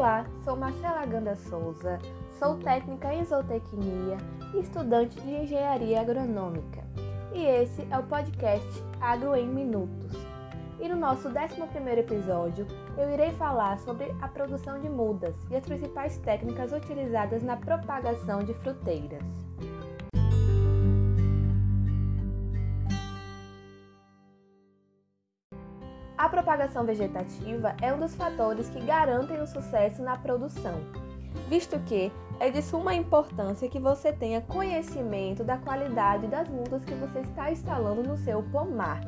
Olá, sou Marcela Ganda Souza, sou técnica em zootecnia e estudante de engenharia agronômica. E esse é o podcast Agro em Minutos. E no nosso 11 episódio, eu irei falar sobre a produção de mudas e as principais técnicas utilizadas na propagação de fruteiras. Propagação vegetativa é um dos fatores que garantem o sucesso na produção, visto que é de suma importância que você tenha conhecimento da qualidade das mudas que você está instalando no seu pomar.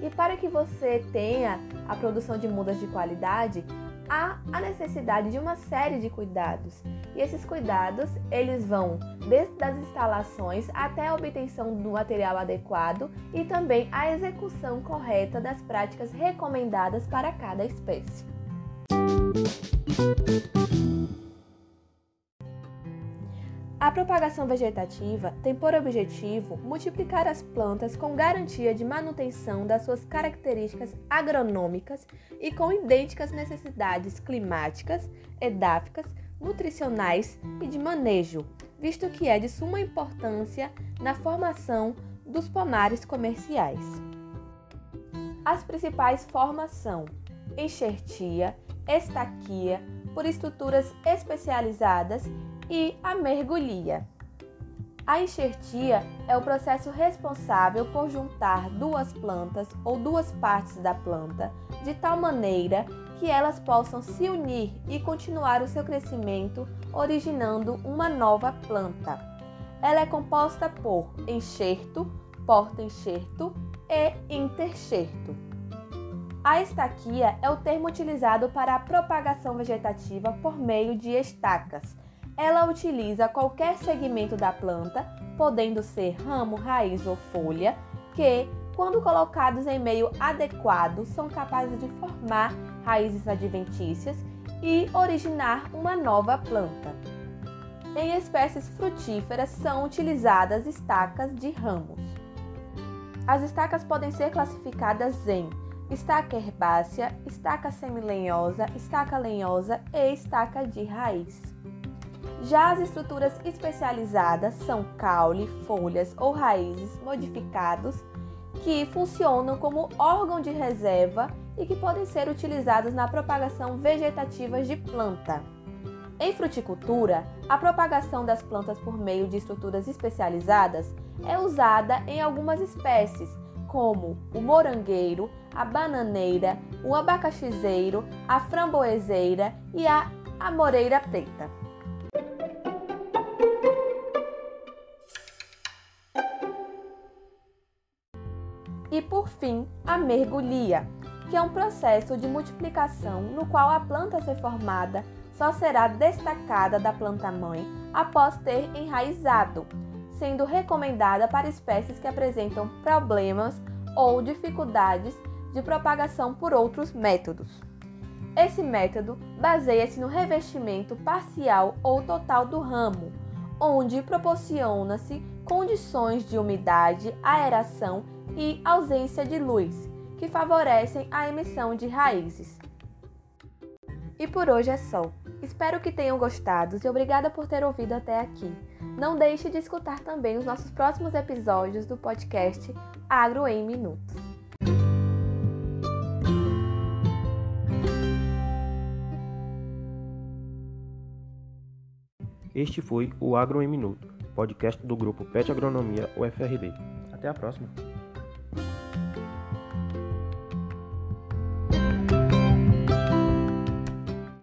E para que você tenha a produção de mudas de qualidade, há a necessidade de uma série de cuidados. E esses cuidados, eles vão desde as instalações até a obtenção do material adequado e também a execução correta das práticas recomendadas para cada espécie. A propagação vegetativa tem por objetivo multiplicar as plantas com garantia de manutenção das suas características agronômicas e com idênticas necessidades climáticas, edáficas, nutricionais e de manejo, visto que é de suma importância na formação dos pomares comerciais. As principais formas são enxertia, estaquia, por estruturas especializadas e a mergulhia. A enxertia é o processo responsável por juntar duas plantas ou duas partes da planta de tal maneira que elas possam se unir e continuar o seu crescimento, originando uma nova planta. Ela é composta por enxerto, porta-enxerto e interxerto. A estaquia é o termo utilizado para a propagação vegetativa por meio de estacas, ela utiliza qualquer segmento da planta, podendo ser ramo, raiz ou folha, que, quando colocados em meio adequado, são capazes de formar raízes adventícias e originar uma nova planta. Em espécies frutíferas são utilizadas estacas de ramos. As estacas podem ser classificadas em estaca herbácea, estaca semilenhosa, estaca lenhosa e estaca de raiz. Já as estruturas especializadas são caule, folhas ou raízes modificados que funcionam como órgão de reserva e que podem ser utilizados na propagação vegetativa de planta. Em fruticultura, a propagação das plantas por meio de estruturas especializadas é usada em algumas espécies, como o morangueiro, a bananeira, o abacaxizeiro, a framboeseira e a amoreira preta. E por fim, a mergulhia, que é um processo de multiplicação no qual a planta ser formada só será destacada da planta-mãe após ter enraizado, sendo recomendada para espécies que apresentam problemas ou dificuldades de propagação por outros métodos. Esse método baseia-se no revestimento parcial ou total do ramo, onde proporciona-se condições de umidade, aeração e ausência de luz, que favorecem a emissão de raízes. E por hoje é só. Espero que tenham gostado e obrigada por ter ouvido até aqui. Não deixe de escutar também os nossos próximos episódios do podcast Agro em Minutos. Este foi o Agro em Minuto, podcast do grupo PET Agronomia UFRB. Até a próxima!